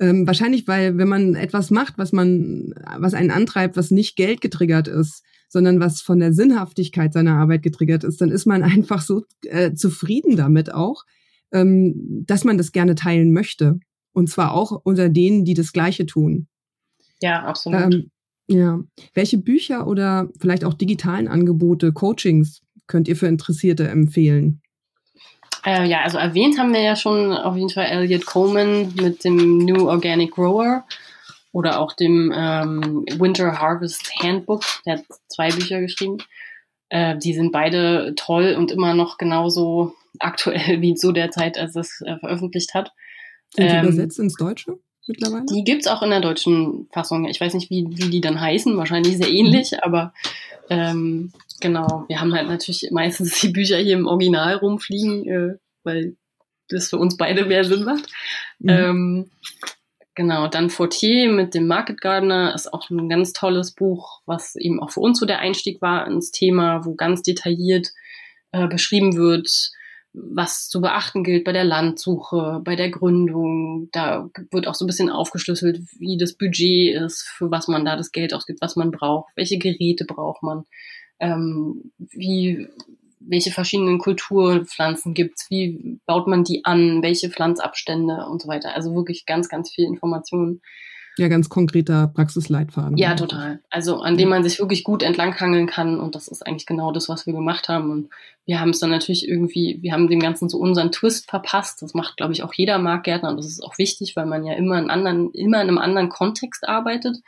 ähm, wahrscheinlich, weil wenn man etwas macht, was man, was einen antreibt, was nicht Geld getriggert ist, sondern was von der Sinnhaftigkeit seiner Arbeit getriggert ist, dann ist man einfach so äh, zufrieden damit auch, ähm, dass man das gerne teilen möchte. Und zwar auch unter denen, die das Gleiche tun. Ja, absolut. Ähm, ja. Welche Bücher oder vielleicht auch digitalen Angebote, Coachings könnt ihr für Interessierte empfehlen? Äh, ja, also erwähnt haben wir ja schon auf jeden Fall Elliot Coleman mit dem New Organic Grower oder auch dem ähm, Winter Harvest Handbook. Der hat zwei Bücher geschrieben. Äh, die sind beide toll und immer noch genauso aktuell wie zu der Zeit, als es äh, veröffentlicht hat. Sind ähm, übersetzt ins Deutsche? Mittlerweile? Die gibt's auch in der deutschen Fassung. Ich weiß nicht, wie, wie die dann heißen, wahrscheinlich sehr ähnlich, mhm. aber ähm, genau, wir haben halt natürlich meistens die Bücher hier im Original rumfliegen, äh, weil das für uns beide mehr Sinn macht. Mhm. Ähm, genau, dann Fortier mit dem Market Gardener ist auch ein ganz tolles Buch, was eben auch für uns so der Einstieg war ins Thema, wo ganz detailliert äh, beschrieben wird, was zu beachten gilt bei der Landsuche, bei der Gründung. Da wird auch so ein bisschen aufgeschlüsselt, wie das Budget ist, für was man da das Geld ausgibt, was man braucht, welche Geräte braucht man, ähm, wie, welche verschiedenen Kulturpflanzen gibt's, wie baut man die an, welche Pflanzabstände und so weiter. Also wirklich ganz, ganz viel Informationen. Ja, ganz konkreter Praxisleitfaden. Ja, total. Also an dem man sich wirklich gut entlanghangeln kann und das ist eigentlich genau das, was wir gemacht haben. Und wir haben es dann natürlich irgendwie, wir haben dem Ganzen so unseren Twist verpasst. Das macht, glaube ich, auch jeder Marktgärtner und das ist auch wichtig, weil man ja immer in anderen, immer in einem anderen Kontext arbeitet.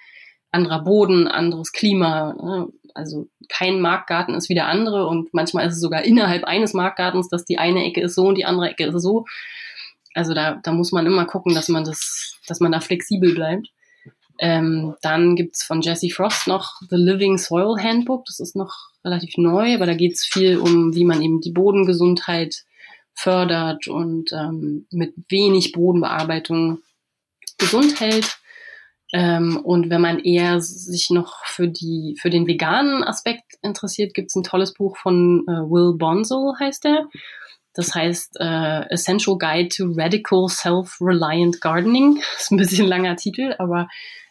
Anderer Boden, anderes Klima. Ne? Also kein Marktgarten ist wie der andere und manchmal ist es sogar innerhalb eines Marktgartens, dass die eine Ecke ist so und die andere Ecke ist so. Also da, da muss man immer gucken, dass man das, dass man da flexibel bleibt. Ähm, dann gibt's von Jesse Frost noch The Living Soil Handbook. Das ist noch relativ neu, aber da geht's viel um, wie man eben die Bodengesundheit fördert und ähm, mit wenig Bodenbearbeitung gesund hält. Ähm, und wenn man eher sich noch für die für den veganen Aspekt interessiert, gibt's ein tolles Buch von äh, Will Bonsall, heißt er. Das heißt äh, Essential Guide to Radical Self-Reliant Gardening. Das ist ein bisschen langer Titel, aber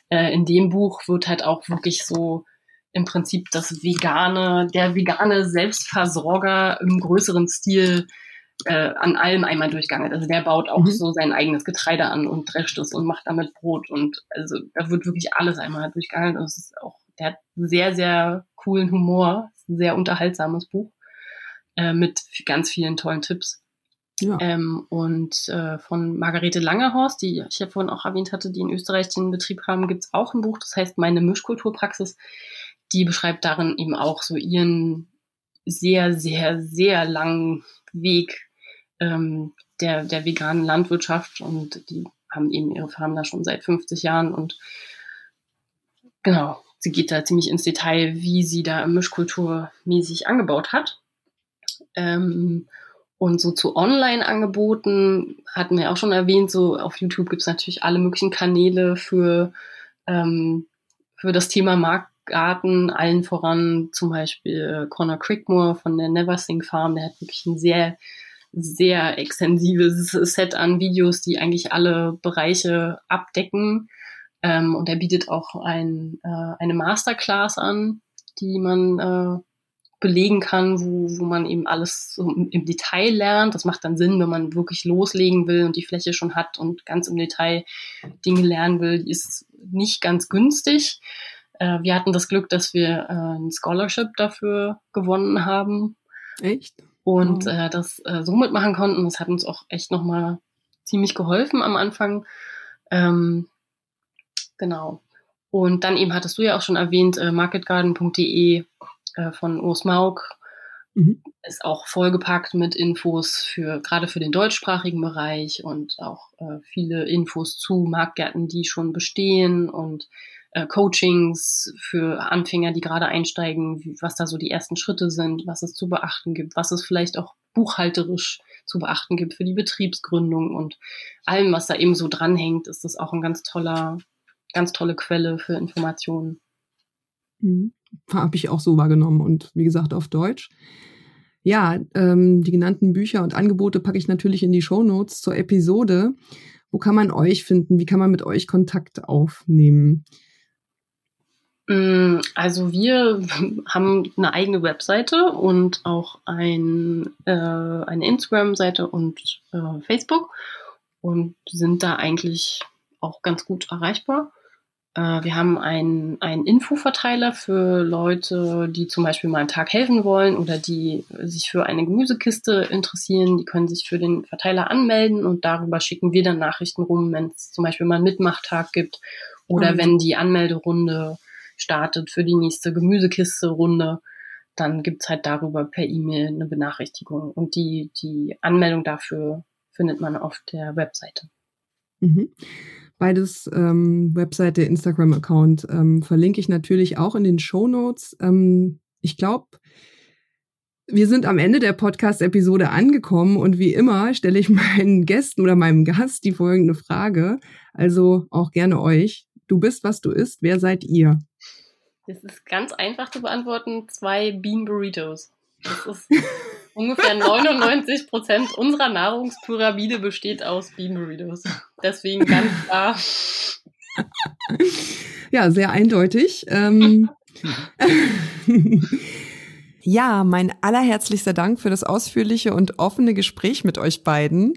äh, in dem Buch wird halt auch wirklich so im Prinzip das vegane, der vegane Selbstversorger im größeren Stil äh, an allem einmal durchgegangen. Also der baut auch mhm. so sein eigenes Getreide an und drescht es und macht damit Brot und also da wird wirklich alles einmal durchgegangen. Und es ist auch, der hat sehr, sehr coolen Humor, ein sehr unterhaltsames Buch äh, mit ganz vielen tollen Tipps. Ja. Ähm, und äh, von Margarete Langerhorst, die ich ja vorhin auch erwähnt hatte, die in Österreich den Betrieb haben, gibt es auch ein Buch, das heißt Meine Mischkulturpraxis. Die beschreibt darin eben auch so ihren sehr, sehr, sehr langen Weg ähm, der, der veganen Landwirtschaft und die haben eben ihre Farm da schon seit 50 Jahren und genau, sie geht da ziemlich ins Detail, wie sie da Mischkulturmäßig angebaut hat. Ähm, und so zu Online-Angeboten hatten wir auch schon erwähnt, so auf YouTube gibt es natürlich alle möglichen Kanäle für, ähm, für das Thema Marktgarten, allen voran zum Beispiel Connor Crickmore von der Neversing Farm, der hat wirklich ein sehr sehr extensives Set an Videos, die eigentlich alle Bereiche abdecken. Ähm, und er bietet auch ein, äh, eine Masterclass an, die man äh, belegen kann, wo, wo man eben alles so im Detail lernt. Das macht dann Sinn, wenn man wirklich loslegen will und die Fläche schon hat und ganz im Detail Dinge lernen will. Die ist nicht ganz günstig. Äh, wir hatten das Glück, dass wir äh, ein Scholarship dafür gewonnen haben. Echt? und mhm. äh, das äh, so mitmachen konnten. Das hat uns auch echt nochmal ziemlich geholfen am Anfang. Ähm, genau. Und dann eben hattest du ja auch schon erwähnt, äh, marketgarden.de äh, von Urs Mauk mhm. ist auch vollgepackt mit Infos für gerade für den deutschsprachigen Bereich und auch äh, viele Infos zu Marktgärten, die schon bestehen und äh, Coachings für Anfänger, die gerade einsteigen, wie, was da so die ersten Schritte sind, was es zu beachten gibt, was es vielleicht auch buchhalterisch zu beachten gibt für die Betriebsgründung und allem, was da eben so dranhängt, ist das auch ein ganz toller, ganz tolle Quelle für Informationen. Mhm. Habe ich auch so wahrgenommen und wie gesagt auf Deutsch. Ja, ähm, die genannten Bücher und Angebote packe ich natürlich in die Show Notes zur Episode. Wo kann man euch finden? Wie kann man mit euch Kontakt aufnehmen? Mm, also wir haben eine eigene Webseite und auch ein, äh, eine Instagram-Seite und äh, Facebook und sind da eigentlich auch ganz gut erreichbar. Äh, wir haben einen, einen Infoverteiler für Leute, die zum Beispiel mal einen Tag helfen wollen oder die sich für eine Gemüsekiste interessieren. Die können sich für den Verteiler anmelden und darüber schicken wir dann Nachrichten rum, wenn es zum Beispiel mal einen Mitmachtag gibt oder mhm. wenn die Anmelderunde startet für die nächste Gemüsekiste-Runde, dann gibt's halt darüber per E-Mail eine Benachrichtigung. Und die, die Anmeldung dafür findet man auf der Webseite. Mhm. Beides ähm, Webseite, Instagram-Account ähm, verlinke ich natürlich auch in den Show Notes. Ähm, ich glaube, wir sind am Ende der Podcast-Episode angekommen und wie immer stelle ich meinen Gästen oder meinem Gast die folgende Frage. Also auch gerne euch. Du bist, was du isst. Wer seid ihr? Das ist ganz einfach zu beantworten. Zwei Bean Burritos. Das ist ungefähr 99 Prozent unserer Nahrungspyramide besteht aus Bean Burritos. Deswegen ganz klar. Ja, sehr eindeutig. Ähm Ja, mein allerherzlichster Dank für das ausführliche und offene Gespräch mit euch beiden,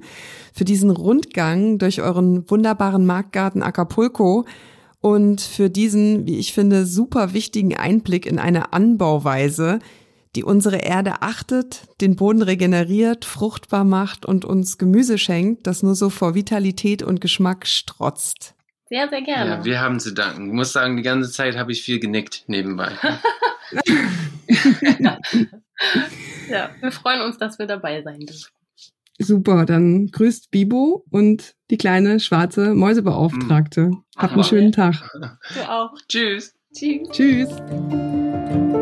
für diesen Rundgang durch euren wunderbaren Marktgarten Acapulco und für diesen, wie ich finde, super wichtigen Einblick in eine Anbauweise, die unsere Erde achtet, den Boden regeneriert, fruchtbar macht und uns Gemüse schenkt, das nur so vor Vitalität und Geschmack strotzt. Sehr, sehr gerne. Ja, wir haben zu danken. Ich muss sagen, die ganze Zeit habe ich viel genickt nebenbei. ja, wir freuen uns, dass wir dabei sein dürfen. Super, dann grüßt Bibo und die kleine schwarze Mäusebeauftragte. Mhm. Habt einen schönen Tag. Du auch. Tschüss. Tschüss. Tschüss.